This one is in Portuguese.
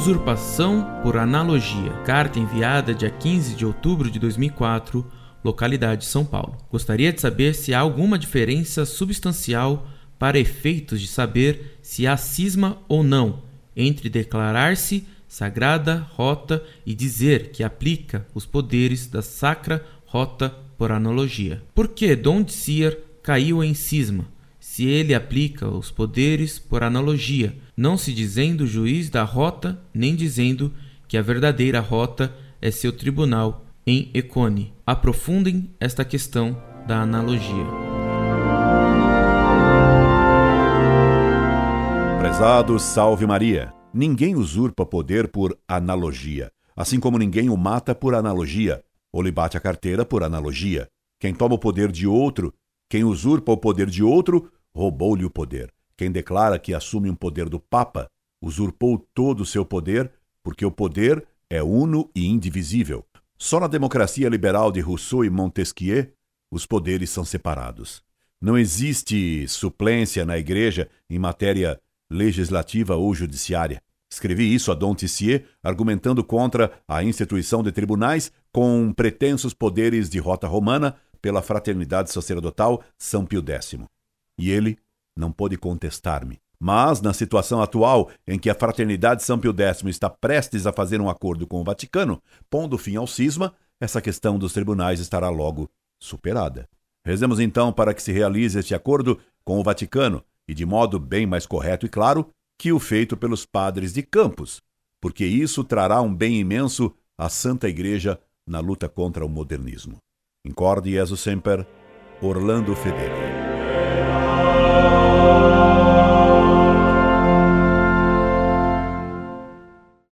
usurpação por analogia. Carta enviada dia 15 de outubro de 2004, localidade São Paulo. Gostaria de saber se há alguma diferença substancial para efeitos de saber se há cisma ou não entre declarar-se sagrada rota e dizer que aplica os poderes da sacra rota por analogia. Por que Dom de Seer caiu em cisma? Se ele aplica os poderes por analogia, não se dizendo juiz da rota, nem dizendo que a verdadeira rota é seu tribunal em Econe. Aprofundem esta questão da analogia. Prezado Salve Maria. Ninguém usurpa poder por analogia, assim como ninguém o mata por analogia, ou lhe bate a carteira por analogia. Quem toma o poder de outro, quem usurpa o poder de outro, roubou-lhe o poder. Quem declara que assume um poder do Papa, usurpou todo o seu poder, porque o poder é uno e indivisível. Só na democracia liberal de Rousseau e Montesquieu os poderes são separados. Não existe suplência na Igreja em matéria legislativa ou judiciária. Escrevi isso a Dom Tissier, argumentando contra a instituição de tribunais com pretensos poderes de rota romana pela fraternidade sacerdotal São Pio X. E ele não pôde contestar-me. Mas, na situação atual, em que a fraternidade São Pio X está prestes a fazer um acordo com o Vaticano, pondo fim ao cisma, essa questão dos tribunais estará logo superada. Rezemos então para que se realize este acordo com o Vaticano, e de modo bem mais correto e claro que o feito pelos padres de Campos, porque isso trará um bem imenso à Santa Igreja na luta contra o modernismo. Incorde Jesus Semper, Orlando Fedeli.